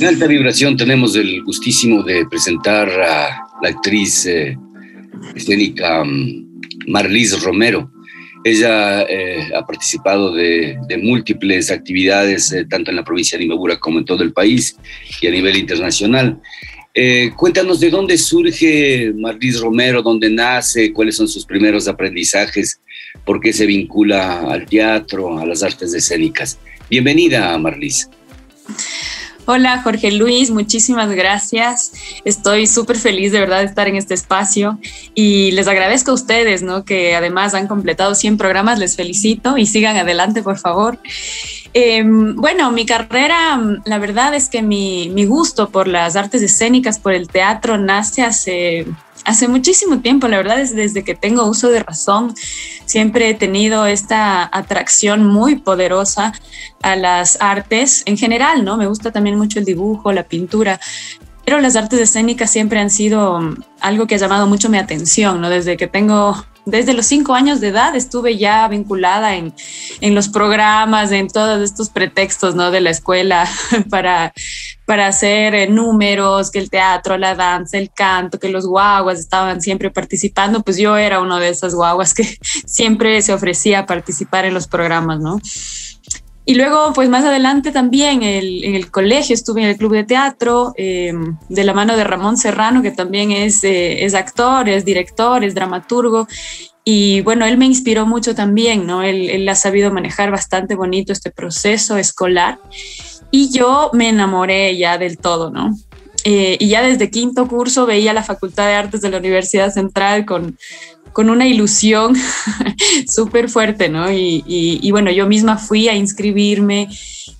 En alta vibración tenemos el gustísimo de presentar a la actriz eh, escénica mm, Marlise Romero. Ella eh, ha participado de, múltiples actividades, eh, tanto en la provincia de Imabura como en todo el país y a nivel internacional. Cuéntanos de dónde surge Marlise Romero, dónde nace, cuáles son sus primeros aprendizajes, por qué se vincula al teatro, a las artes escénicas. Bienvenida, Marlise. Hola Jorge Luis, muchísimas gracias. Estoy súper feliz de verdad de estar en este espacio y les agradezco a ustedes, ¿no? Que además han completado 100 programas, les felicito y sigan adelante, por favor. Em, bueno, mi carrera, la verdad es que mi, mi gusto por las artes escénicas, por el teatro, nace hace hace muchísimo tiempo, la verdad es desde que tengo uso de razón, siempre he tenido esta atracción muy poderosa a las artes en general, ¿no? Me gusta también mucho el dibujo, la pintura, pero las artes escénicas siempre han sido algo que ha llamado mucho mi atención, ¿no? Desde que tengo desde los cinco años de edad estuve ya vinculada en, en, los programas, en todos estos pretextos ¿no? de la escuela para, para hacer eh, números, que el teatro, la danza, el canto, que los guaguas estaban siempre participando, pues yo era uno de esas guaguas que siempre se ofrecía a participar en los programas, ¿no? Y luego, pues más adelante también en el colegio estuve en el club de teatro em, de la mano de Ramón Serrano, que también es, eh, es actor, es director, es dramaturgo. Y bueno, él me inspiró mucho también, ¿no? Él, él ha sabido manejar bastante bonito este proceso escolar. Y yo me enamoré ya del todo, ¿no? Eh, y ya desde quinto curso veía la Facultad de Artes de la Universidad Central con, con una ilusión súper fuerte, ¿no? Y, y, bueno, yo misma fui a inscribirme,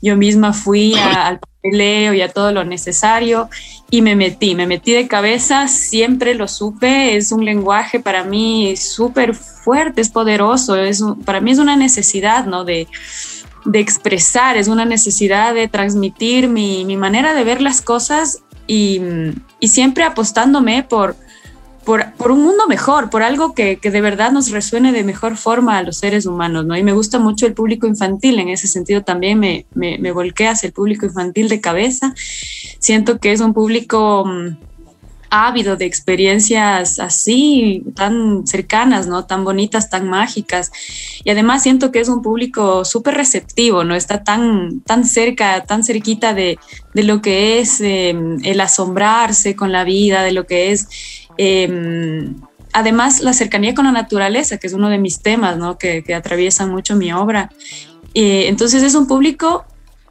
yo misma fui al papeleo y a todo lo necesario y me metí, me metí de cabeza, siempre lo supe, es un lenguaje para mí súper fuerte, es poderoso, es, para mí es una necesidad, ¿no? De, de expresar, es una necesidad de transmitir mi, mi manera de ver las cosas y, y siempre apostándome por por, un mundo mejor, por algo que, de verdad nos resuene de mejor forma a los seres humanos, ¿no? Y me gusta mucho el público infantil, en ese sentido también me, me, me volqué hacia el público infantil de cabeza. Siento que es un público mm, ávido de experiencias así, tan cercanas, ¿no? Tan bonitas, tan mágicas. Y además siento que es un público súper receptivo, ¿no? Está tan, tan cerca, tan cerquita de, lo que es em, el asombrarse con la vida, de lo que es Em, además, la cercanía con la naturaleza, que es uno de mis temas, ¿no? que, que atraviesan mucho mi obra. Eh, entonces es un público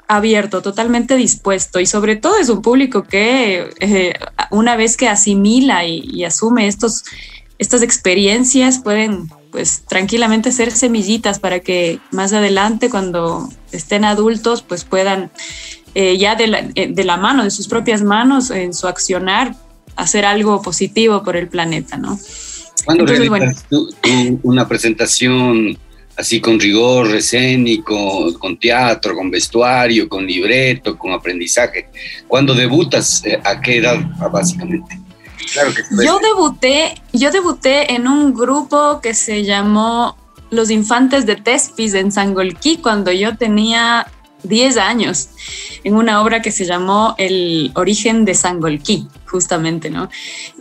abierto, totalmente dispuesto y sobre todo es un público que eh, una vez que asimila y, asume estos, estas experiencias pueden pues tranquilamente ser semillitas para que más adelante cuando estén adultos pues puedan eh, ya de la, de la, mano, de sus propias manos en su accionar hacer algo positivo por el planeta, ¿no? ¿Cuándo realizas una presentación así con rigor escénico, con teatro, con vestuario, con libreto, con aprendizaje? ¿Cuándo debutas? Eh, ¿A qué edad, básicamente? Claro que yo debuté, yo debuté en un grupo que se llamó Los Infantes de Tespis en Sangolquí cuando yo tenía 10 años en una obra que se llamó El origen de Sangolquí, justamente, ¿no?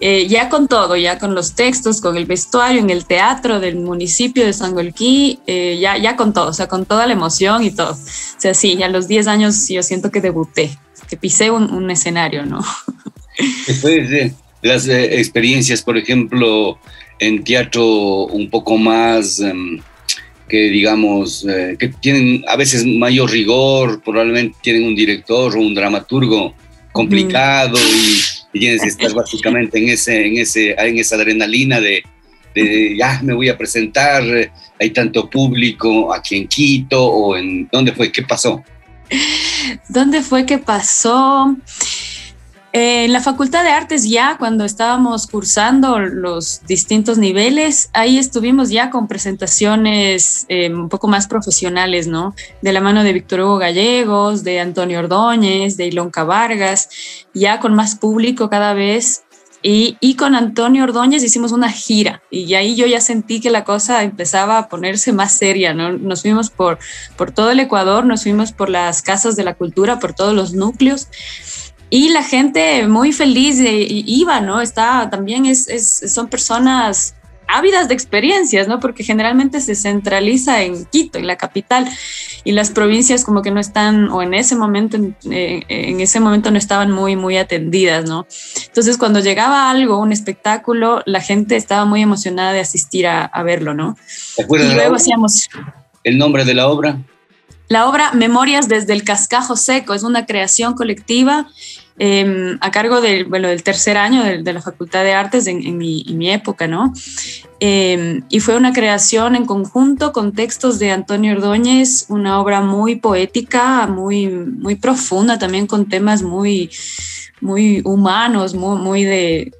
Eh, ya con todo, ya con los textos, con el vestuario, en el teatro del municipio de Sangolquí, eh, ya, ya con todo, o sea, con toda la emoción y todo. O sea, sí, a los 10 años yo siento que debuté, que pisé un, escenario, ¿no? Después de las eh, experiencias, por ejemplo, en teatro un poco más... Em, que digamos, eh, que tienen a veces mayor rigor, probablemente tienen un director o un dramaturgo complicado y, tienes que estar básicamente en, ese, en, ese, en esa adrenalina de, de, ya me voy a presentar, hay tanto público aquí en Quito o en, ¿dónde fue? ¿Qué pasó? ¿Dónde fue que pasó? En la Facultad de Artes ya, cuando estábamos cursando los distintos niveles, ahí estuvimos ya con presentaciones eh, un poco más profesionales, ¿no? De la mano de Víctor Hugo Gallegos, de Antonio Ordóñez, de Ilonca Vargas, ya con más público cada vez Y, con Antonio Ordóñez hicimos una gira y ahí yo ya sentí que la cosa empezaba a ponerse más seria, ¿no? Nos fuimos por, por todo el Ecuador, nos fuimos por las casas de la cultura, por todos los núcleos y la gente muy feliz iba, ¿no? Está, también es, son personas ávidas de experiencias, ¿no? Porque generalmente se centraliza en Quito, en la capital, y las provincias como que no están, o en ese momento, en, eh, ese momento no estaban muy, muy atendidas, ¿no? Entonces, cuando llegaba algo, un espectáculo, la gente estaba muy emocionada de asistir a, verlo, ¿no? ¿Te acuerdas y luego hacíamos... ¿El nombre de la obra? La obra Memorias desde el Cascajo Seco es una creación colectiva Em, a cargo del, bueno, del tercer año de, la Facultad de Artes en, mi, época, ¿no? Em, y fue una creación en conjunto con textos de Antonio Ordóñez, una obra muy poética, muy, muy profunda, también con temas muy, muy humanos, muy, de,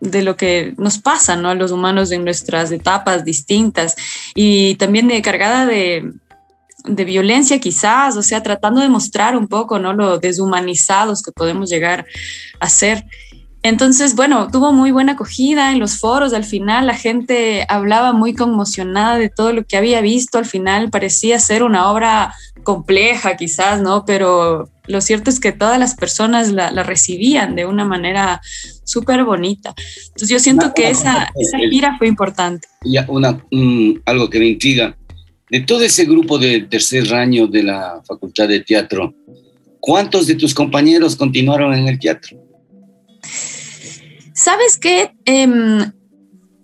de lo que nos pasa, ¿no? A los humanos en nuestras etapas distintas y también de, cargada de, de violencia quizás, o sea, tratando de mostrar un poco, ¿no? Lo deshumanizados que podemos llegar a ser. Entonces, bueno, tuvo muy buena acogida en los foros. Al final la gente hablaba muy conmocionada de todo lo que había visto. Al final parecía ser una obra compleja quizás, ¿no? Pero lo cierto es que todas las personas la, recibían de una manera súper bonita. Entonces yo siento que esa, esa gira fue importante. Ya, una, algo que me intriga de todo ese grupo de tercer año de la Facultad de Teatro, ¿cuántos de tus compañeros continuaron en el teatro? Sabes que em,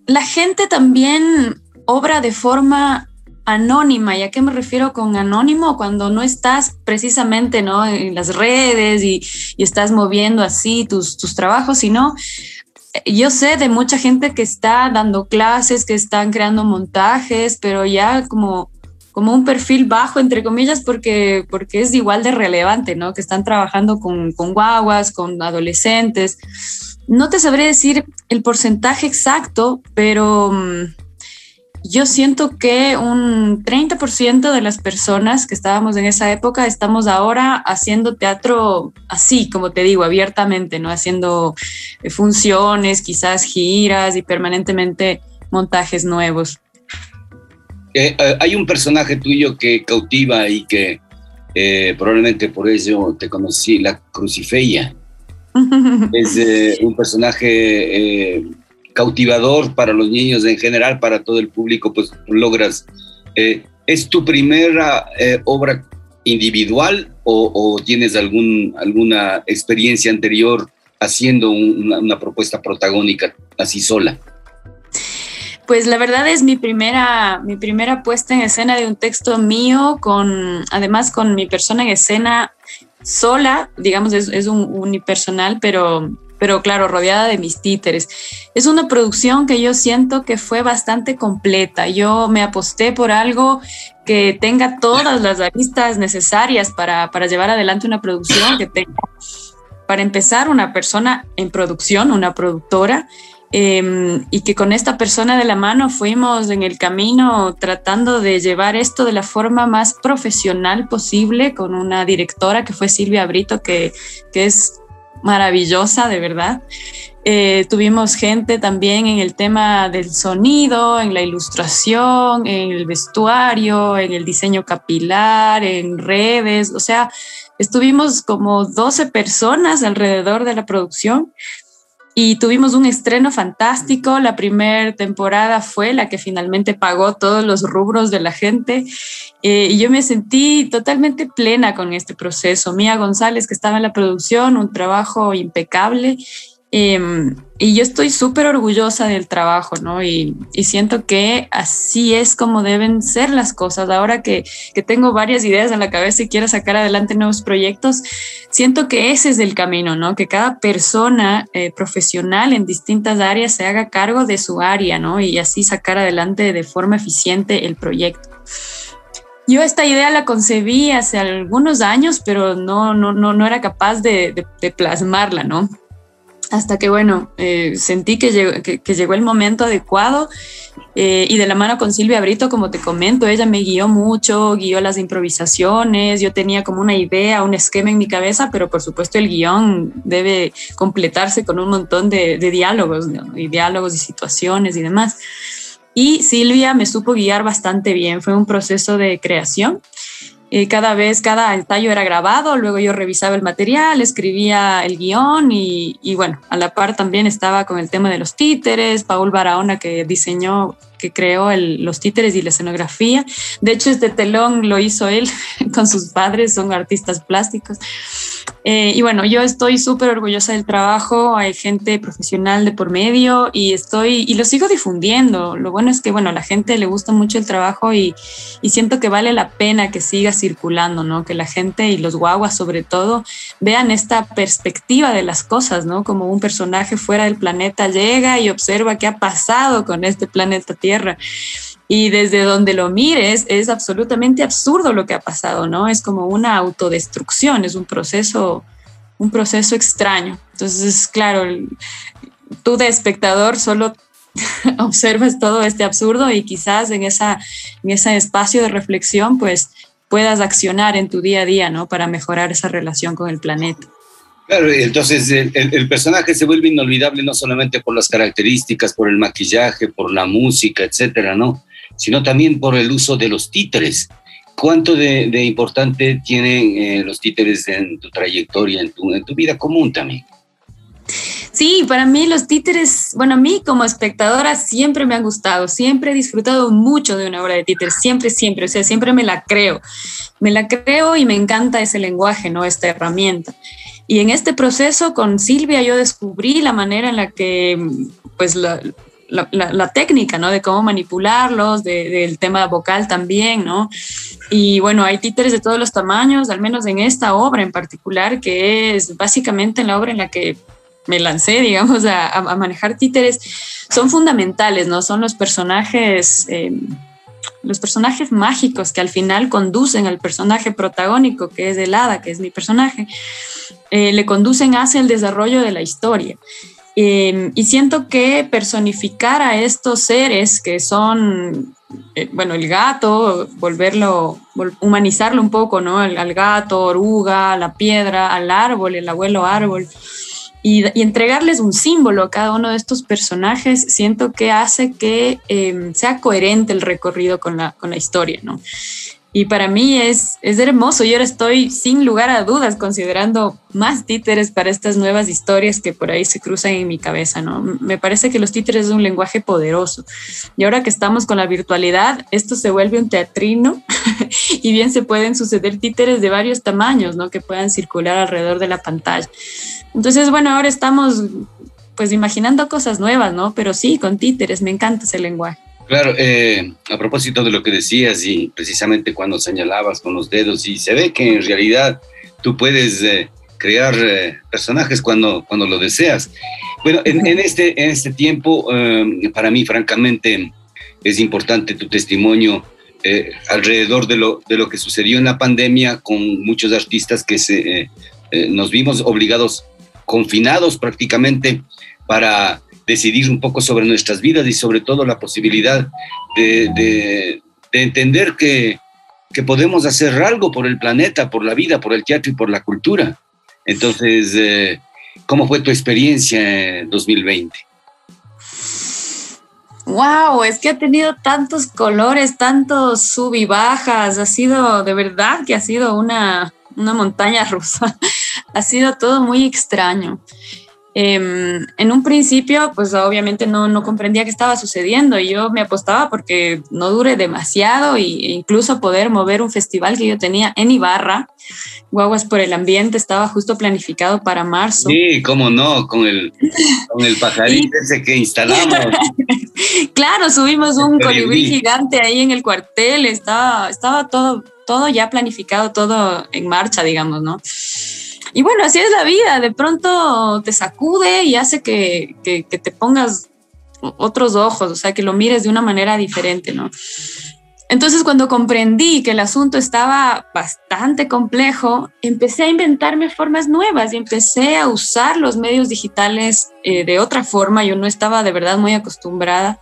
la gente también obra de forma anónima. ¿Y a qué me refiero con anónimo? Cuando no estás precisamente ¿no? en las redes y, estás moviendo así tus, tus trabajos, sino yo sé de mucha gente que está dando clases, que están creando montajes, pero ya como, como un perfil bajo, entre comillas, porque, porque es igual de relevante, ¿no? Que están trabajando con, con guaguas, con adolescentes. No te sabré decir el porcentaje exacto, pero mm, yo siento que un 30% de las personas que estábamos en esa época estamos ahora haciendo teatro así, como te digo, abiertamente, ¿no? Haciendo eh, funciones, quizás giras y permanentemente montajes nuevos. Eh, eh, hay un personaje tuyo que cautiva y que probablemente por eso te conocí, la Crucifeya. es un personaje cautivador para los niños en general, para todo el público, pues logras. Eh, ¿Es tu primera eh, obra individual o, tienes algún, alguna experiencia anterior haciendo una, propuesta protagónica así sola? Pues la verdad es mi primera, mi primera puesta en escena de un texto mío, con, además con mi persona en escena sola, digamos, es, es un unipersonal, pero pero claro, rodeada de mis títeres. Es una producción que yo siento que fue bastante completa. Yo me aposté por algo que tenga todas las aristas necesarias para, llevar adelante una producción, que tenga, para empezar, una persona en producción, una productora, em, y que con esta persona de la mano fuimos en el camino tratando de llevar esto de la forma más profesional posible con una directora que fue Silvia Brito, que, que es maravillosa, de verdad. Eh, tuvimos gente también en el tema del sonido, en la ilustración, en el vestuario, en el diseño capilar, en redes, o sea, estuvimos como 12 personas alrededor de la producción y tuvimos un estreno fantástico. La primera temporada fue la que finalmente pagó todos los rubros de la gente eh, y yo me sentí totalmente plena con este proceso. Mía González, que estaba en la producción, un trabajo impecable. Em, y yo estoy súper orgullosa del trabajo, ¿no? Y, siento que así es como deben ser las cosas. Ahora que, que, tengo varias ideas en la cabeza y quiero sacar adelante nuevos proyectos, siento que ese es el camino, ¿no? Que cada persona eh, profesional en distintas áreas se haga cargo de su área, ¿no? Y así sacar adelante de forma eficiente el proyecto. Yo esta idea la concebí hace algunos años, pero no, no, no, no era capaz de, de, de plasmarla, ¿no? Hasta que, bueno, eh, sentí que llegó, que, llegó, el momento adecuado eh, y de la mano con Silvia Brito, como te comento, ella me guió mucho, guió las improvisaciones, yo tenía como una idea, un esquema en mi cabeza, pero por supuesto el guion debe completarse con un montón de, diálogos, y diálogos y situaciones y demás. Y Silvia me supo guiar bastante bien, fue un proceso de creación cada vez, cada ensayo era grabado, luego yo revisaba el material, escribía el guion y, y, bueno, a la par también estaba con el tema de los títeres, Paul Barahona que diseñó, que creó el, los títeres y la escenografía. De hecho, este telón lo hizo él con sus padres, son artistas plásticos. Eh, y bueno, yo estoy súper orgullosa del trabajo, hay gente profesional de por medio y estoy, y lo sigo difundiendo. Lo bueno es que, bueno, a la gente le gusta mucho el trabajo y, y siento que vale la pena que siga circulando, ¿no? Que la gente y los guaguas sobre todo vean esta perspectiva de las cosas, ¿no? Como un personaje fuera del planeta llega y observa qué ha pasado con este planeta Tierra y desde donde lo mires es absolutamente absurdo lo que ha pasado, ¿no? Es como una autodestrucción, es un proceso, un proceso extraño. Entonces, claro, tú de espectador solo observas todo este absurdo y quizás en, esa, en ese espacio de reflexión, pues puedas accionar en tu día a día, ¿no? Para mejorar esa relación con el planeta. Claro, entonces el, el, personaje se vuelve inolvidable no solamente por las características, por el maquillaje, por la música, etcétera, ¿no? Sino también por el uso de los títeres. ¿Cuánto de, importante tienen eh, los títeres en tu trayectoria, en tu, en tu vida común también? Sí, para mí los títeres, bueno, a mí como espectadora siempre me han gustado, siempre he disfrutado mucho de una obra de títeres, siempre, siempre, o sea, siempre me la creo, me la creo y me encanta ese lenguaje, ¿no? Esta herramienta. Y en este proceso con Silvia yo descubrí la manera en la que, pues, la, la, técnica, ¿no? De cómo manipularlos, del tema vocal también, ¿no? Y bueno, hay títeres de todos los tamaños, al menos en esta obra en particular, que es básicamente la obra en la que me lancé, digamos, a, manejar títeres, son fundamentales, ¿no? Son los personajes... Eh, los personajes mágicos que al final conducen al personaje protagónico, que es el hada, que es mi personaje, eh, le conducen hacia el desarrollo de la historia. Em, y siento que personificar a estos seres que son, eh, bueno, el gato, volverlo, humanizarlo un poco, ¿no? Al, gato, oruga, la piedra, al árbol, el abuelo árbol, y, entregarles un símbolo a cada uno de estos personajes, siento que hace que em, sea coherente el recorrido con la, con la historia, ¿no? Y para mí es, es hermoso. Yo ahora estoy sin lugar a dudas considerando más títeres para estas nuevas historias que por ahí se cruzan en mi cabeza, ¿no? Me parece que los títeres es un lenguaje poderoso. Y ahora que estamos con la virtualidad, esto se vuelve un teatrino y bien se pueden suceder títeres de varios tamaños, ¿no? Que puedan circular alrededor de la pantalla. Entonces, bueno, ahora estamos pues imaginando cosas nuevas, ¿no? Pero sí, con títeres, me encanta ese lenguaje. Claro, eh, a propósito de lo que decías y precisamente cuando señalabas con los dedos, y se ve que en realidad tú puedes eh, crear eh, personajes cuando, cuando lo deseas. Bueno, en, este, en este tiempo, para mí, francamente, es importante tu testimonio alrededor de lo, de lo que sucedió en la pandemia con muchos artistas que se, nos vimos obligados, confinados prácticamente, para decidir un poco sobre nuestras vidas y sobre todo la posibilidad de, entender que, podemos hacer algo por el planeta, por la vida, por el teatro y por la cultura. Entonces, eh, ¿cómo fue tu experiencia en 2020? Wow, es que ha tenido tantos colores, tantos sub y bajas, ha sido de verdad que ha sido una, una montaña rusa, ha sido todo muy extraño. Em, en un principio, pues obviamente no, no comprendía qué estaba sucediendo y yo me apostaba porque no dure demasiado e incluso poder mover un festival que yo tenía en Ibarra, Guaguas por el Ambiente, estaba justo planificado para marzo. Sí, cómo no, con el, con el pajarito ese que instalamos. claro, subimos un colibrí gigante ahí en el cuartel, estaba, estaba todo, todo ya planificado, todo en marcha, digamos, ¿no? Y bueno, así es la vida, de pronto te sacude y hace que, te pongas otros ojos, o sea, que lo mires de una manera diferente, ¿no? Entonces, cuando comprendí que el asunto estaba bastante complejo, empecé a inventarme formas nuevas y empecé a usar los medios digitales eh, de otra forma. Yo no estaba de verdad muy acostumbrada.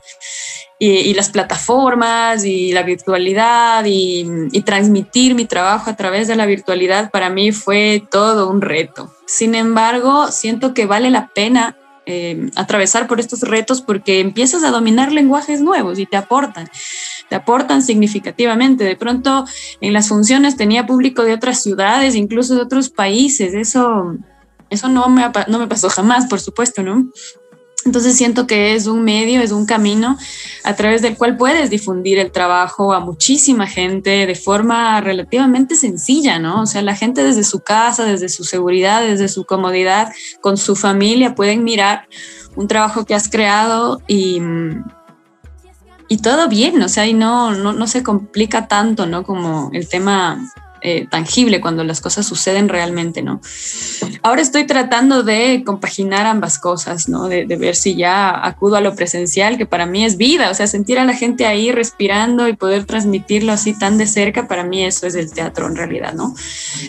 Y, las plataformas y la virtualidad y, y transmitir mi trabajo a través de la virtualidad para mí fue todo un reto. Sin embargo, siento que vale la pena eh, atravesar por estos retos porque empiezas a dominar lenguajes nuevos y te aportan, te aportan significativamente. De pronto en las funciones tenía público de otras ciudades, incluso de otros países. Eso, eso no, me, no me pasó jamás, por supuesto, ¿no? Entonces siento que es un medio, es un camino a través del cual puedes difundir el trabajo a muchísima gente de forma relativamente sencilla, ¿no? O sea, la gente desde su casa, desde su seguridad, desde su comodidad, con su familia, pueden mirar un trabajo que has creado y, y todo bien, o sea, y no, no, no se complica tanto, ¿no? Como el tema eh, tangible cuando las cosas suceden realmente, ¿no? Ahora estoy tratando de compaginar ambas cosas, ¿no? De, ver si ya acudo a lo presencial, que para mí es vida, o sea, sentir a la gente ahí respirando y poder transmitirlo así tan de cerca, para mí eso es el teatro en realidad, ¿no?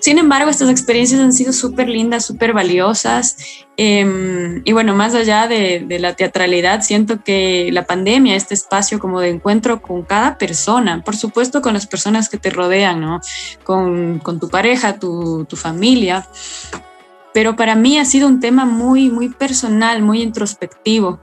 Sin embargo, estas experiencias han sido súper lindas, súper valiosas Em, y bueno, más allá de, la teatralidad, siento que la pandemia, este espacio como de encuentro con cada persona, por supuesto con las personas que te rodean, ¿no? Con, con tu pareja, tu, tu familia, pero para mí ha sido un tema muy, muy personal, muy introspectivo.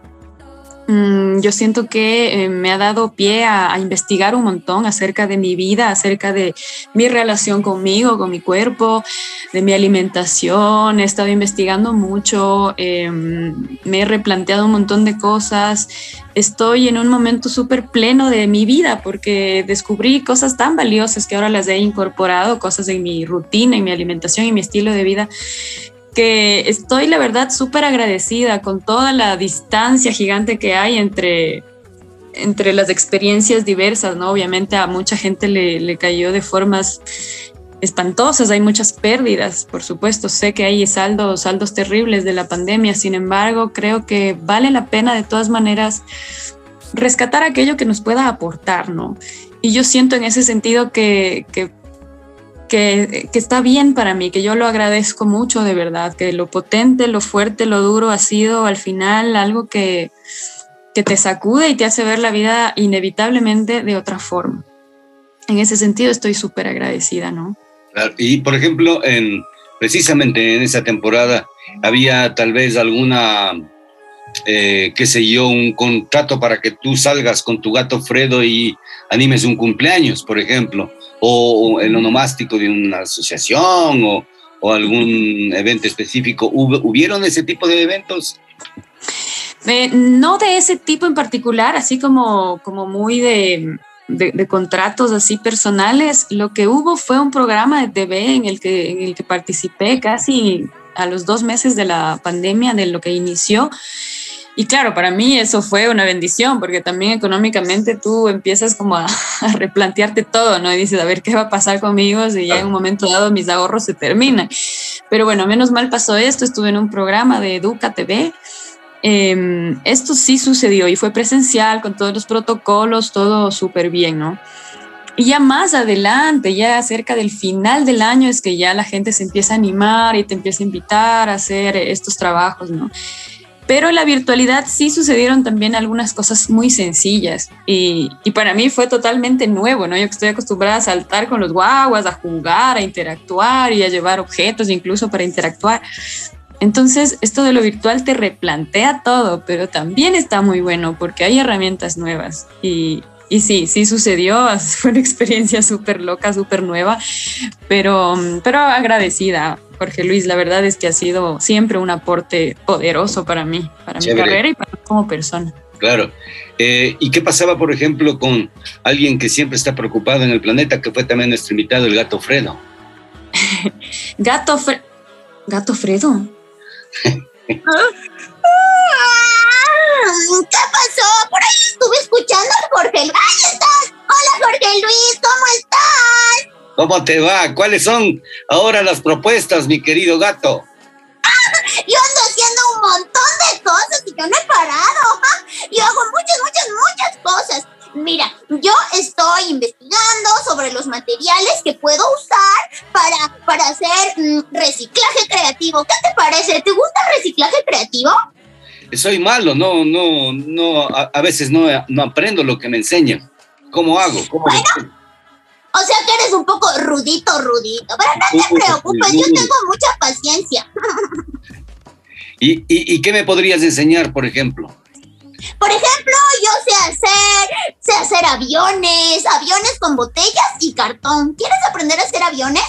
Mm, yo siento que eh, me ha dado pie a, investigar un montón acerca de mi vida, acerca de mi relación conmigo, con mi cuerpo, de mi alimentación. He estado investigando mucho, em, me he replanteado un montón de cosas. Estoy en un momento súper pleno de mi vida porque descubrí cosas tan valiosas que ahora las he incorporado, cosas en mi rutina, en mi alimentación y mi estilo de vida que estoy, la verdad, súper agradecida con toda la distancia gigante que hay entre, entre las experiencias diversas, ¿no? Obviamente a mucha gente le, le cayó de formas espantosas, hay muchas pérdidas, por supuesto, sé que hay saldos, saldos terribles de la pandemia, sin embargo, creo que vale la pena de todas maneras rescatar aquello que nos pueda aportar, ¿no? Y yo siento en ese sentido que, que que, está bien para mí, que yo lo agradezco mucho de verdad, que lo potente, lo fuerte, lo duro ha sido al final algo que, que te sacude y te hace ver la vida inevitablemente de otra forma. En ese sentido estoy súper agradecida, ¿no? Y por ejemplo, en, precisamente en esa temporada había tal vez alguna, eh, qué sé yo, un contrato para que tú salgas con tu gato Fredo y animes un cumpleaños, por ejemplo o el onomástico de una asociación o, o algún evento específico. ¿Hubieron ese tipo de eventos? Eh, no de ese tipo en particular, así como, como muy de, de, contratos así personales. Lo que hubo fue un programa de TV en el que, en el que participé casi a los dos meses de la pandemia, de lo que inició. Y claro, para mí eso fue una bendición, porque también económicamente tú empiezas como a, replantearte todo, ¿no? Y dices, a ver, ¿qué va a pasar conmigo si ya en un momento dado mis ahorros se terminan? Pero bueno, menos mal pasó esto, estuve en un programa de Educa TV. Em, esto sí sucedió y fue presencial con todos los protocolos, todo súper bien, ¿no? Y ya más adelante, ya cerca del final del año, es que ya la gente se empieza a animar y te empieza a invitar a hacer estos trabajos, ¿no? Pero en la virtualidad sí sucedieron también algunas cosas muy sencillas y, y, para mí fue totalmente nuevo, ¿no? Yo que estoy acostumbrada a saltar con los guaguas, a jugar, a interactuar y a llevar objetos incluso para interactuar. Entonces, esto de lo virtual te replantea todo, pero también está muy bueno porque hay herramientas nuevas y, y sí, sí sucedió, fue una experiencia súper loca, súper nueva, pero, pero agradecida Jorge Luis, la verdad es que ha sido siempre un aporte poderoso para mí, para mi carrera y para mí como persona. Claro. Eh, ¿Y qué pasaba, por ejemplo, con alguien que siempre está preocupado en el planeta, que fue también nuestro invitado, el gato Fredo? gato, Fre gato Fredo. ¿Qué pasó? Por ahí estuve escuchando a Jorge. ¡Ahí estás! Hola, Jorge Luis, ¿cómo estás? ¿Cómo te va? ¿Cuáles son ahora las propuestas, mi querido gato? Yo ando haciendo un montón de cosas y yo no he parado. Yo hago muchas, muchas, muchas cosas. Mira, yo estoy investigando sobre los materiales que puedo usar para, para hacer mm, reciclaje creativo. ¿Qué te parece? ¿Te gusta el reciclaje creativo? Soy malo, no, no, no, a, veces no, no aprendo lo que me enseñan. ¿Cómo hago? bueno, o sea que eres un poco rudito, rudito. Pero no te preocupes, yo tengo mucha paciencia. ¿Y, y, qué me podrías enseñar, por ejemplo? Por ejemplo, yo sé hacer, sé hacer aviones, aviones con botellas y cartón. ¿Quieres aprender a hacer aviones?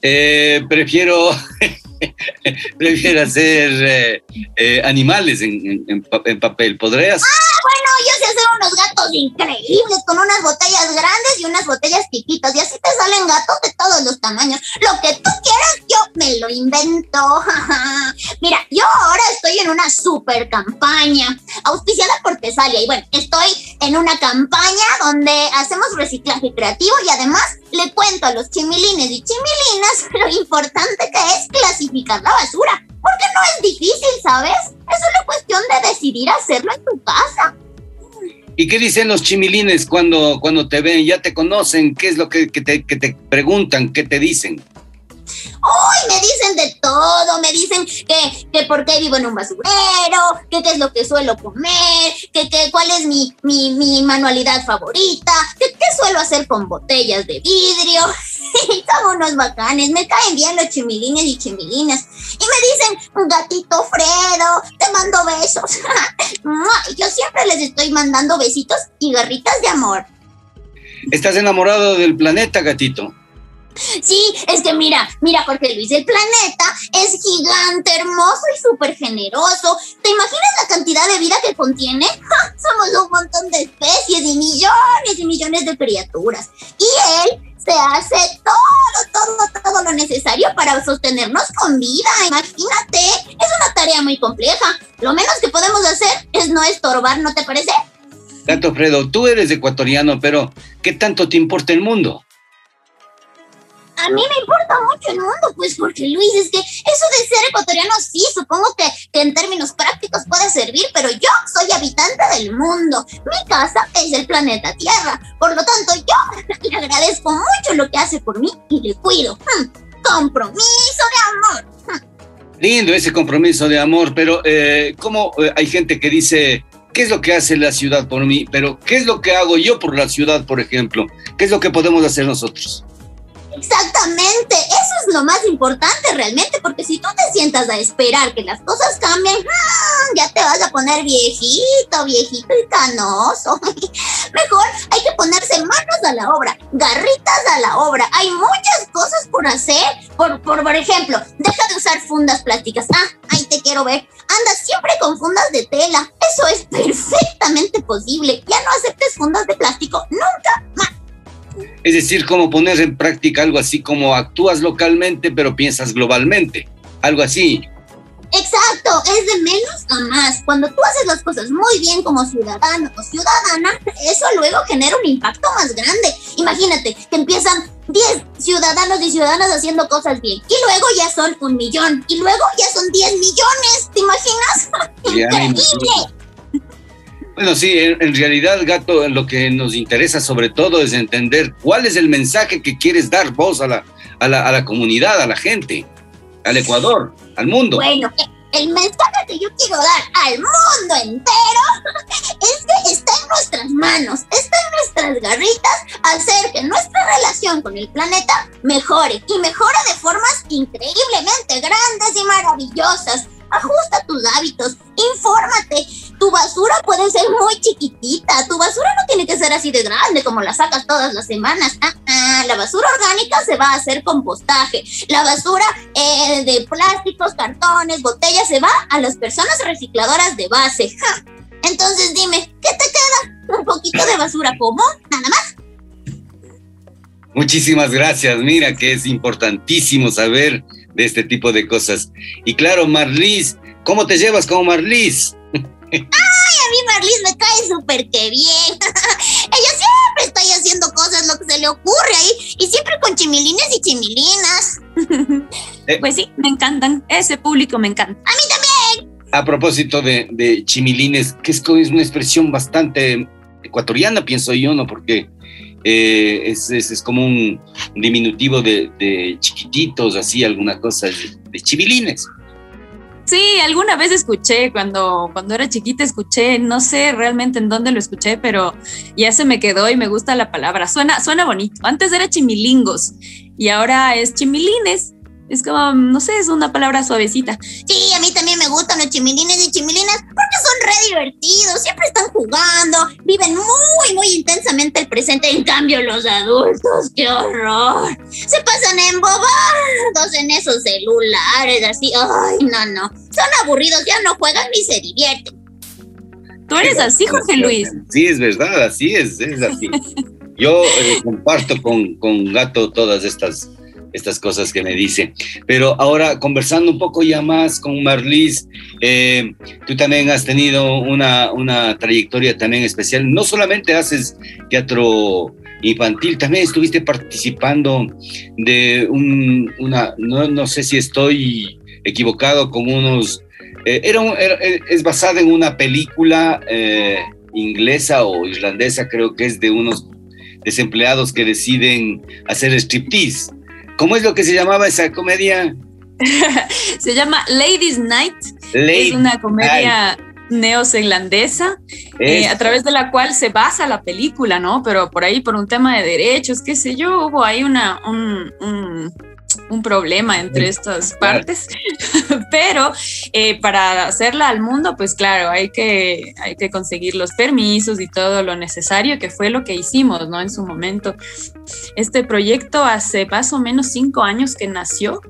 Eh, prefiero prefiero hacer eh, eh, animales en, en, papel. ¿Podrías? Ah, bueno, yo sé hacer unos gatos increíbles con unas botellas grandes y unas botellas chiquitas. Y así te salen gatos de todos los tamaños. Lo que tú quieras, yo me lo invento. Mira, yo ahora estoy en una super campaña auspiciada por Tesalia. Y bueno, estoy en una campaña donde hacemos reciclaje creativo y además le cuento a los chimilines y chimilinas lo importante que es clasificar la basura. Porque no es difícil, ¿sabes? Es una cuestión de decidir hacerlo en tu casa. ¿Y qué dicen los chimilines cuando, cuando te ven? ¿Ya te conocen? ¿Qué es lo que, te, que te preguntan? ¿Qué te dicen? ¡Uy! Me dicen de todo, me dicen que, que por qué vivo en un basurero, que qué es lo que suelo comer, que, que cuál es mi, mi, mi manualidad favorita, que qué suelo hacer con botellas de vidrio. Son unos bacanes, me caen bien los chimilines y chimilinas. Y me dicen, gatito Fredo, te mando besos. Yo siempre les estoy mandando besitos y garritas de amor. ¿Estás enamorado del planeta, gatito? Sí, es que mira, mira Jorge Luis, el planeta es gigante, hermoso y súper generoso. ¿Te imaginas la cantidad de vida que contiene? Somos un montón de especies y millones y millones de criaturas. Y él se hace todo, todo, todo lo necesario para sostenernos con vida. Imagínate, es una tarea muy compleja. Lo menos que podemos hacer es no estorbar, ¿no te parece? Gato Fredo, tú eres ecuatoriano, pero ¿qué tanto te importa el mundo? A mí me importa mucho el mundo, pues porque Luis, es que eso de ser ecuatoriano sí, supongo que, en términos prácticos puede servir, pero yo soy habitante del mundo. Mi casa es el planeta Tierra. Por lo tanto, yo le agradezco mucho lo que hace por mí y le cuido. Hmm, compromiso de amor. Hmm. Lindo ese compromiso de amor, pero eh, ¿cómo eh, hay gente que dice, ¿qué es lo que hace la ciudad por mí? Pero ¿qué es lo que hago yo por la ciudad, por ejemplo? ¿Qué es lo que podemos hacer nosotros? Exactamente, eso es lo más importante realmente, porque si tú te sientas a esperar que las cosas cambien, ¡ah! ya te vas a poner viejito, viejito y canoso. Mejor hay que ponerse manos a la obra, garritas a la obra. Hay muchas cosas por hacer. Por, por, por ejemplo, deja de usar fundas plásticas. Ah, ahí te quiero ver. Andas siempre con fundas de tela. Eso es perfectamente posible. Ya no aceptes fundas de plástico nunca más. Es decir, cómo poner en práctica algo así como actúas localmente pero piensas globalmente, algo así. Exacto, es de menos a más. Cuando tú haces las cosas muy bien como ciudadano o ciudadana, eso luego genera un impacto más grande. Imagínate que empiezan 10 ciudadanos y ciudadanas haciendo cosas bien y luego ya son un millón y luego ya son 10 millones. ¿Te imaginas? Increíble. Bueno, sí, en, realidad, Gato, lo que nos interesa sobre todo es entender cuál es el mensaje que quieres dar vos a la, a la, a la comunidad, a la gente, al Ecuador, al mundo. Bueno, el mensaje que yo quiero dar al mundo entero es que está en nuestras manos, está en nuestras garritas hacer que nuestra relación con el planeta mejore y mejore de formas increíblemente grandes y maravillosas. Ajusta tus hábitos, infórmate. Tu basura puede ser muy chiquitita. Tu basura no tiene que ser así de grande como la sacas todas las semanas. Ah, ah, la basura orgánica se va a hacer compostaje. La basura eh, de plásticos, cartones, botellas se va a las personas recicladoras de base. Entonces dime, ¿qué te queda? ¿Un poquito de basura común? Nada más. Muchísimas gracias. Mira que es importantísimo saber de este tipo de cosas. Y claro, Marlis, ¿cómo te llevas con Marlis? Ay, a mí Marlis me cae súper que bien. Ella siempre está ahí haciendo cosas, lo que se le ocurre ahí, y siempre con chimilines y chimilinas. Eh. pues sí, me encantan. Ese público me encanta. A mí también. A propósito de, chimilines, que es, es una expresión bastante ecuatoriana, pienso yo, ¿no? Porque eh, es, es, como un diminutivo de, de, chiquititos, así, alguna cosa, de chivilines. Sí, alguna vez escuché cuando, cuando era chiquita, escuché, no sé realmente en dónde lo escuché, pero ya se me quedó y me gusta la palabra. Suena, suena bonito. Antes era chimilingos y ahora es chimilines. Es como, no sé, es una palabra suavecita. Sí, a mí también me gustan los chimilines y chimilinas divertidos, siempre están jugando, viven muy, muy intensamente el presente. En cambio, los adultos, qué horror. Se pasan embobados en esos celulares, así. Ay, no, no. Son aburridos, ya no juegan ni se divierten. Tú eres así, Jorge Luis. Sí, es verdad, así es, es así. Yo eh, comparto con, con Gato todas estas estas cosas que me dice. Pero ahora, conversando un poco ya más con Marlis, eh, tú también has tenido una, una trayectoria también especial. No solamente haces teatro infantil, también estuviste participando de un, una, no, no sé si estoy equivocado, con unos... Eh, era, es basada en una película eh, inglesa o irlandesa, creo que es de unos desempleados que deciden hacer striptease. ¿Cómo es lo que se llamaba esa comedia? se llama Ladies Night. es una comedia neozelandesa eh, a través de la cual se basa la película, ¿no? Pero por ahí, por un tema de derechos, qué sé yo, hubo ahí una, un un problema entre estas partes, pero eh, para hacerla al mundo, pues claro, hay que, hay que conseguir los permisos y todo lo necesario, que fue lo que hicimos, ¿no? En su momento. Este proyecto hace más o menos cinco años que nació,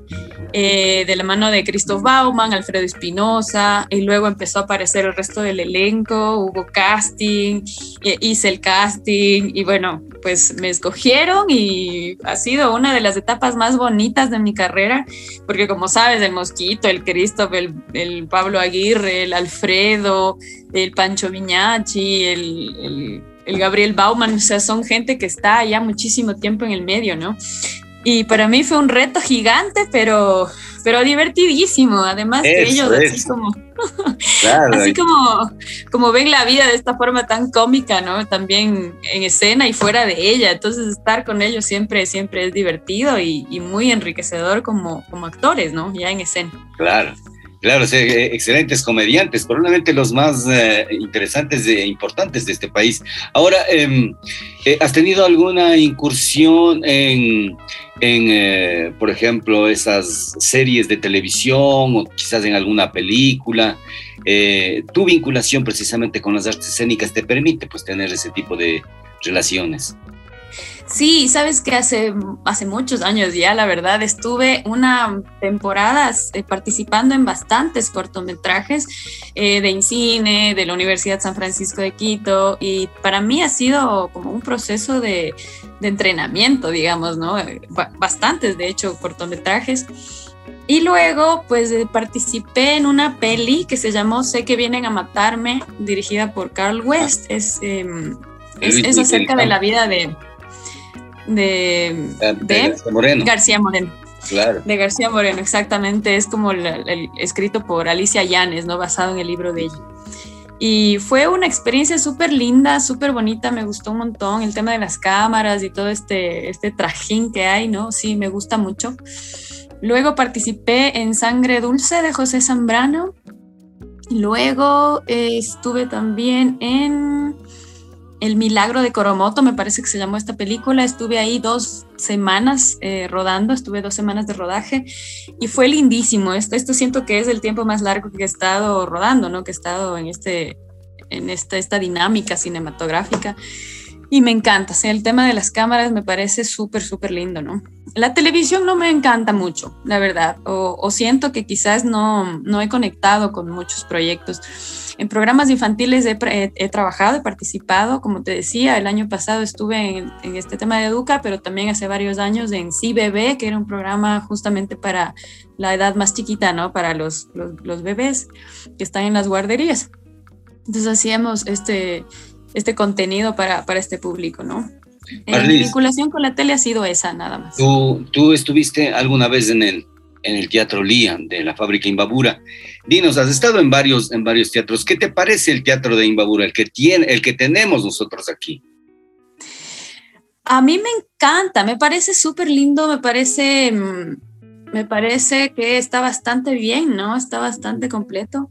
eh, de la mano de Christoph Bauman, Alfredo Espinosa, y luego empezó a aparecer el resto del elenco, hubo casting, eh, hice el casting, y bueno, pues me escogieron y ha sido una de las etapas más bonitas de mi carrera, porque como sabes, el Mosquito, el Christoph, el, Pablo Aguirre, el Alfredo, el Pancho Viñachi, el, el Gabriel Bauman, o sea, son gente que está ya muchísimo tiempo en el medio, ¿no? Y para mí fue un reto gigante, pero, pero divertidísimo. Además que ellos así como, así como, como ven la vida de esta forma tan cómica, ¿no? También en escena y fuera de ella. Entonces estar con ellos siempre, siempre es divertido y, y muy enriquecedor como, como actores, ¿no? Ya en escena. Claro. Claro, eh, excelentes comediantes, probablemente los más eh, interesantes e importantes de este país. Ahora, em, eh, ¿has tenido alguna incursión en, por ejemplo, esas series de televisión o quizás en alguna película? ¿Tu vinculación precisamente con las artes escénicas te permite pues, tener ese tipo de relaciones? Sí, sabes que hace, hace muchos años ya, la verdad, estuve una temporada eh, participando en bastantes cortometrajes eh, de INCINE, de la Universidad San Francisco de Quito, y para mí ha sido como un proceso de, de entrenamiento, digamos, ¿no? Eh, bastantes, de hecho, cortometrajes. Y luego, pues participé en una peli que se llamó Sé que vienen a matarme, dirigida por Carl West. Es, em, es, es acerca de la vida de, de, García Moreno. García Moreno. Claro. De García Moreno, exactamente. Es como el, escrito por Alicia Llanes, ¿no? Basado en el libro de ella. Y fue una experiencia súper linda, súper bonita, me gustó un montón el tema de las cámaras y todo este, este trajín que hay, ¿no? Sí, me gusta mucho. Luego participé en Sangre Dulce de José Zambrano. Luego eh, estuve también en el Milagro de Coromoto, me parece que se llamó esta película. Estuve ahí dos semanas eh, rodando, estuve dos semanas de rodaje y fue lindísimo. Esto, siento que es el tiempo más largo que he estado rodando, ¿no? Que he estado en, este, en esta, dinámica cinematográfica y me encanta. O el tema de las cámaras me parece súper, súper lindo, ¿no? La televisión no me encanta mucho, la verdad, o, o siento que quizás no, no he conectado con muchos proyectos en programas infantiles he, trabajado, he participado, como te decía, el año pasado estuve en, este tema de Educa, pero también hace varios años en Sí Bebé, que era un programa justamente para la edad más chiquita, ¿no? Para los, los, bebés que están en las guarderías. Entonces hacíamos este, este contenido para, para este público, ¿no? mi vinculación con la tele ha sido esa, nada más. ¿Tú, tú estuviste alguna vez en el en el Teatro Lía de la fábrica Imbabura. Dinos, has estado en varios, en varios teatros. ¿Qué te parece el Teatro de Imbabura, el que, tiene, el que tenemos nosotros aquí? A mí me encanta, me parece súper lindo, me parece, mm, me parece que está bastante bien, ¿no? Está bastante completo.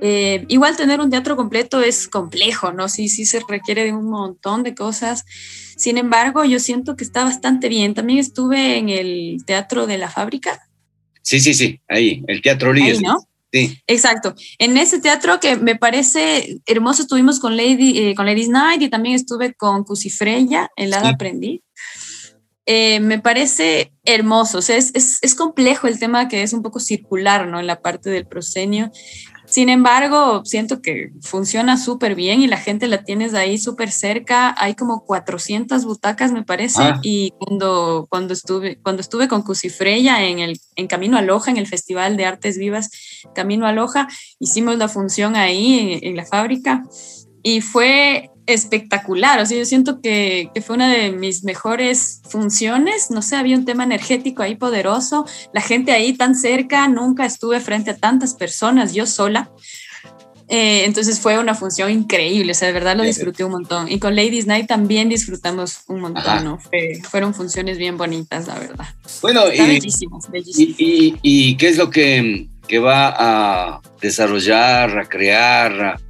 Eh, igual tener un teatro completo es complejo, ¿no? Sí, sí se requiere de un montón de cosas. Sin embargo, yo siento que está bastante bien. También estuve en el Teatro de la Fábrica. Sí, sí, sí, ahí, el Teatro Líder. ¿no? Sí. Exacto. En ese teatro que me parece hermoso, estuvimos con, Lady, eh, con Ladies Night y también estuve con Cusifreya, el lado aprendí. Eh, me parece hermoso, o sea, es, es, es, complejo el tema que es un poco circular, ¿no? En la parte del proscenio, sin embargo, siento que funciona súper bien y la gente la tienes ahí súper cerca. Hay como 400 butacas, me parece. Ah. Y cuando, cuando, estuve, cuando estuve con Cusifreya en, el, en Camino a Loja, en el Festival de Artes Vivas Camino a Loja, hicimos la función ahí en la fábrica y fue espectacular. O sea, yo siento que, que, fue una de mis mejores funciones. No sé, había un tema energético ahí poderoso. La gente ahí tan cerca, nunca estuve frente a tantas personas, yo sola. Eh, entonces fue una función increíble, o sea, de verdad lo disfruté un montón. Y con Ladies Night también disfrutamos un montón, ¿no? fueron funciones bien bonitas, la verdad. Bueno, y, bellísimas, bellísimas. Y, y, qué es lo que, que va a desarrollar, a crear, a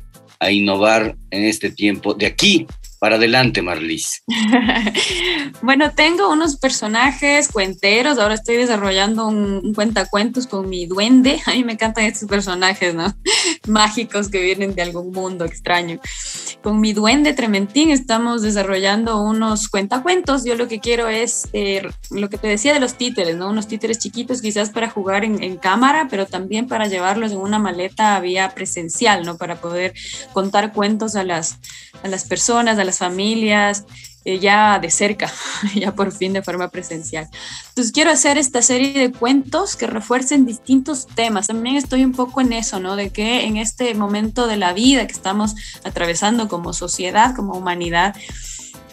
innovar en este tiempo de aquí para adelante, Marlis? bueno, tengo unos personajes cuenteros. Ahora estoy desarrollando un, cuentacuentos con mi duende. A mí me encantan estos personajes, ¿no? Mágicos que vienen de algún mundo extraño. Con mi duende Trementín estamos desarrollando unos cuentacuentos. Yo lo que quiero es eh, lo que te decía de los títeres, ¿no? Unos títeres chiquitos, quizás para jugar en, en cámara, pero también para llevarlos en una maleta vía presencial, ¿no? Para poder contar cuentos a las, a las personas, a las familias, eh, ya de cerca, ya por fin de forma presencial. Entonces quiero hacer esta serie de cuentos que refuercen distintos temas. También estoy un poco en eso, ¿no? De que en este momento de la vida que estamos atravesando como sociedad, como humanidad,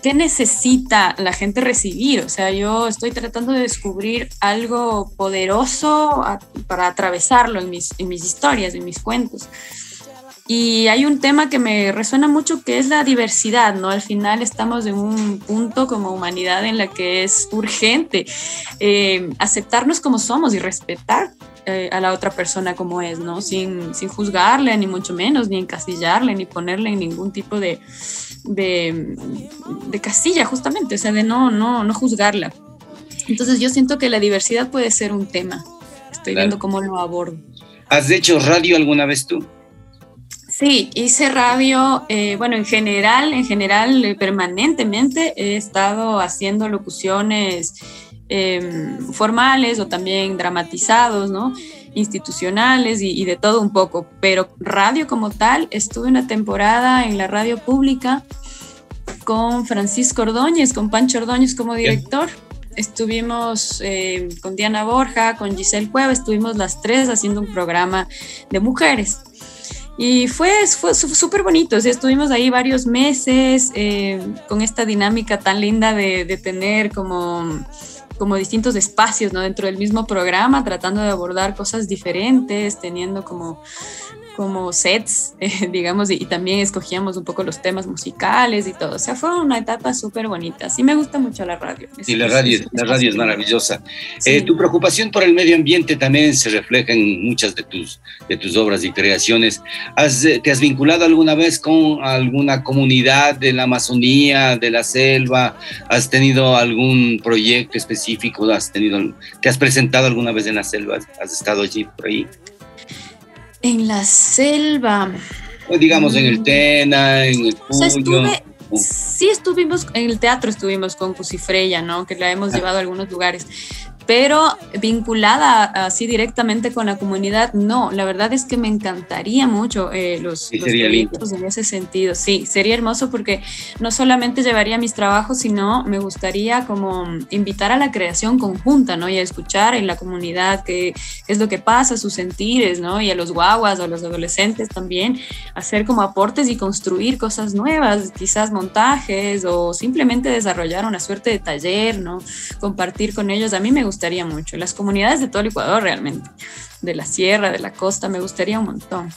¿qué necesita la gente recibir? O sea, yo estoy tratando de descubrir algo poderoso para atravesarlo en mis, en mis historias, en mis cuentos. Y hay un tema que me resuena mucho que es la diversidad, ¿no? Al final estamos en un punto como humanidad en la que es urgente eh, aceptarnos como somos y respetar eh, a la otra persona como es, ¿no? Sin, sin, juzgarle, ni mucho menos, ni encasillarle, ni ponerle en ningún tipo de, de, de casilla, justamente, o sea, de no, no, no juzgarla. Entonces yo siento que la diversidad puede ser un tema. Estoy viendo cómo lo abordo. ¿Has hecho radio alguna vez tú? Sí, hice radio, eh, bueno, en general, en general, eh, permanentemente he estado haciendo locuciones em, formales o también dramatizados, ¿no? Institucionales y, y, de todo un poco, pero radio como tal, estuve una temporada en la radio pública con Francisco Ordóñez, con Pancho Ordóñez como director. Estuvimos eh, con Diana Borja, con Giselle Cueva, estuvimos las tres haciendo un programa de mujeres. Y fue súper bonito, estuvimos ahí varios meses eh, con esta dinámica tan linda de, de tener como como distintos espacios ¿no? dentro del mismo programa, tratando de abordar cosas diferentes, teniendo como como sets, eh, digamos, y, también escogíamos un poco los temas musicales y todo. O sea, fue una etapa súper bonita. Sí me gusta mucho la radio. Sí, la radio, la radio es maravillosa. Eh, tu preocupación por el medio ambiente también se refleja en muchas de tus, de tus obras y creaciones. Eh, ¿Te has vinculado alguna vez con alguna comunidad de la Amazonía, de la selva? ¿Has tenido algún proyecto específico? ¿Has tenido, ¿Te has presentado alguna vez en la selva? ¿Has estado allí por ahí? En la selva. Pues digamos en el mm. Tena, en el Puyo. sí estuvimos, en el teatro estuvimos con Cusifreya, ¿no? Que la hemos ah. llevado a algunos lugares pero vinculada así directamente con la comunidad, no, la verdad es que me encantaría mucho eh, los, proyectos en ese sentido. Sí, sería hermoso porque no solamente llevaría mis trabajos, sino me gustaría como invitar a la creación conjunta, ¿no? Y a escuchar en la comunidad qué, es lo que pasa, sus sentires, ¿no? Y a los guaguas o a los adolescentes también, hacer como aportes y construir cosas nuevas, quizás montajes o simplemente desarrollar una suerte de taller, ¿no? Compartir con ellos. A mí me gustaría mucho. Las comunidades de todo el Ecuador realmente, de la sierra, de la costa, me gustaría un montón.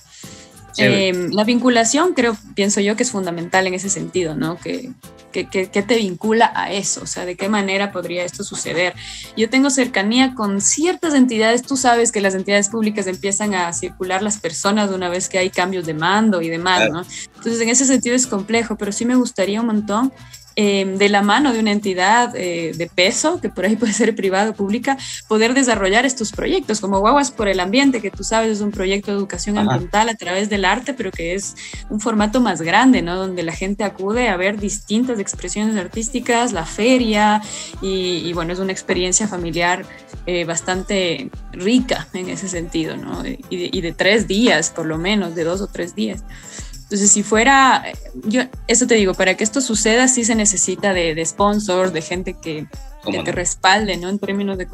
Em, la vinculación, creo, pienso yo que es fundamental en ese sentido, ¿no? Que, que, que, te vincula a eso, o sea, de qué manera podría esto suceder. Yo tengo cercanía con ciertas entidades, tú sabes que las entidades públicas empiezan a circular las personas una vez que hay cambios de mando y demás, ¿no? Entonces, en ese sentido es complejo, pero sí me gustaría un montón Em, de la mano de una entidad eh, de peso, que por ahí puede ser privada o pública, poder desarrollar estos proyectos, como Guaguas por el Ambiente, que tú sabes es un proyecto de educación ambiental a través del arte, pero que es un formato más grande, ¿no? Donde la gente acude a ver distintas expresiones artísticas, la feria, y, bueno, es una experiencia familiar eh, bastante rica en ese sentido, ¿no? y de tres días, por lo menos, de dos o tres días. Entonces, si fuera, yo eso te digo, para que esto suceda sí se necesita de, de sponsors, de gente que, que te respalde, ¿no? En términos de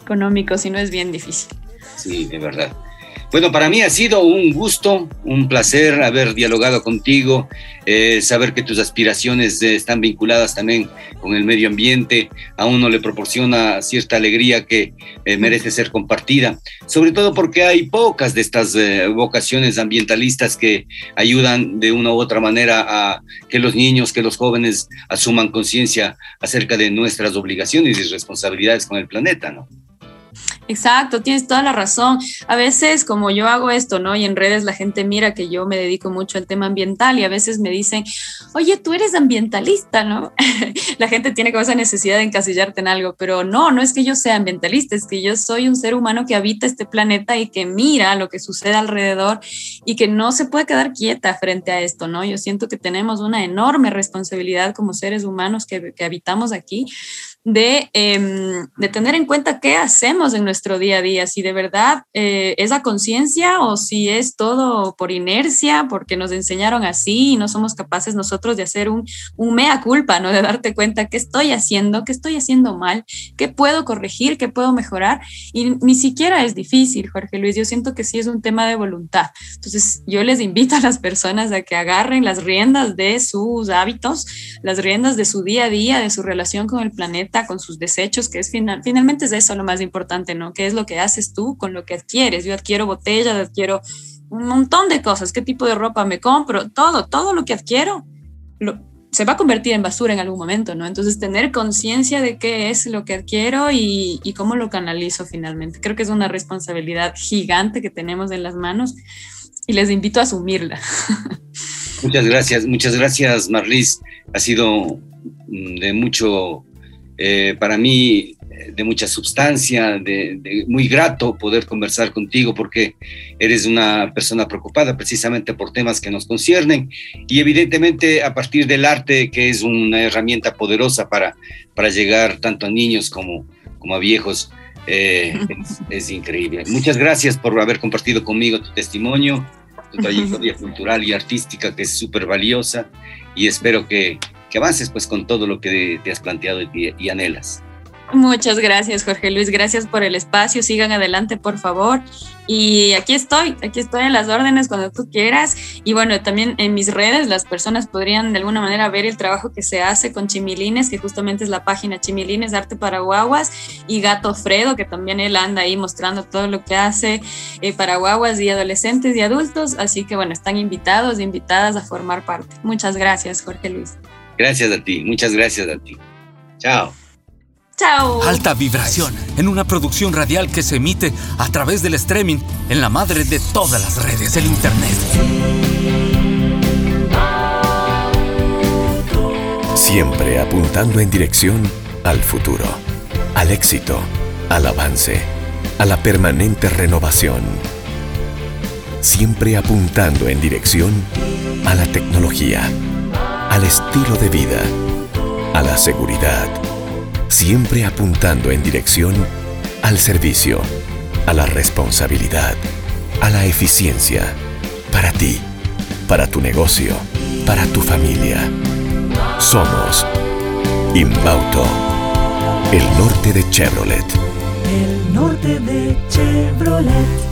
económicos, y no es bien difícil. Sí, de verdad. Bueno, para mí ha sido un gusto, un placer haber dialogado contigo, eh, saber que tus aspiraciones eh, están vinculadas también con el medio ambiente, a uno le proporciona cierta alegría que eh, merece ser compartida, sobre todo porque hay pocas de estas vocaciones ambientalistas que ayudan de una u otra manera a que los niños, que los jóvenes asuman conciencia acerca de nuestras obligaciones y responsabilidades con el planeta, ¿no? Exacto, tienes toda la razón. A veces, como yo hago esto, ¿no? Y en redes la gente mira que yo me dedico mucho al tema ambiental y a veces me dicen, oye, tú eres ambientalista, ¿no? la gente tiene como esa necesidad de encasillarte en algo, pero no, no es que yo sea ambientalista, es que yo soy un ser humano que habita este planeta y que mira lo que sucede alrededor y que no se puede quedar quieta frente a esto, ¿no? Yo siento que tenemos una enorme responsabilidad como seres humanos que, que habitamos aquí de, em, de, tener en cuenta qué hacemos en nuestro día a día, si de verdad eh, es a conciencia o si es todo por inercia, porque nos enseñaron así y no somos capaces nosotros de hacer un, un mea culpa, ¿no? De darte cuenta qué estoy haciendo, qué estoy haciendo mal, qué puedo corregir, qué puedo mejorar. Y ni siquiera es difícil, Jorge Luis, yo siento que sí es un tema de voluntad. Entonces, yo les invito a las personas a que agarren las riendas de sus hábitos, las riendas de su día a día, de su relación con el planeta con sus desechos, que es final, finalmente es eso lo más importante, ¿no? ¿Qué es lo que haces tú con lo que adquieres? Yo adquiero botellas, adquiero un montón de cosas, qué tipo de ropa me compro, todo, todo lo que adquiero lo, se va a convertir en basura en algún momento, ¿no? Entonces tener conciencia de qué es lo que adquiero y, y cómo lo canalizo finalmente. Creo que es una responsabilidad gigante que tenemos en las manos y les invito a asumirla. Muchas gracias, muchas gracias Marlis. Ha sido mm, de mucho eh, para mí eh, de mucha sustancia, de, muy grato poder conversar contigo porque eres una persona preocupada precisamente por temas que nos conciernen y evidentemente a partir del arte que es una herramienta poderosa para, para llegar tanto a niños como, como a viejos. Eh, es, increíble. Muchas gracias por haber compartido conmigo tu testimonio, tu trayectoria cultural y artística que es súper valiosa y espero que, que avances pues con todo lo que te has planteado y, anhelas. Muchas gracias, Jorge Luis. Gracias por el espacio. Sigan adelante, por favor. Y aquí estoy, aquí estoy en las órdenes cuando tú quieras. Y bueno, también en mis redes las personas podrían de alguna manera ver el trabajo que se hace con Chimilines, que justamente es la página Chimilines Arte para Guaguas, y Gato Fredo, que también él anda ahí mostrando todo lo que hace eh, para guaguas y adolescentes y adultos. Así que bueno, están invitados, invitadas a formar parte. Muchas gracias, Jorge Luis. Gracias a ti, muchas gracias a ti. Chao. Chao. Alta vibración, en una producción radial que se emite a través del streaming en la madre de todas las redes del Internet. Siempre apuntando en dirección al futuro, al éxito, al avance, a la permanente renovación. Siempre apuntando en dirección a la tecnología al estilo de vida, a la seguridad, siempre apuntando en dirección al servicio, a la responsabilidad, a la eficiencia, para ti, para tu negocio, para tu familia. Somos Inbauto, el norte de Chevrolet. El norte de Chevrolet.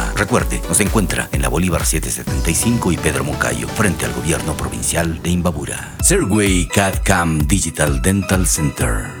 Recuerde, nos encuentra en la Bolívar 775 y Pedro Moncayo, frente al gobierno provincial de Imbabura. Serway CAD CAM Digital Dental Center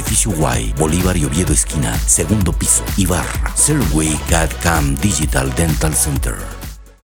edificio Y, Bolívar y Oviedo esquina, segundo piso, Ibarra, Serway CAD Cam Digital Dental Center.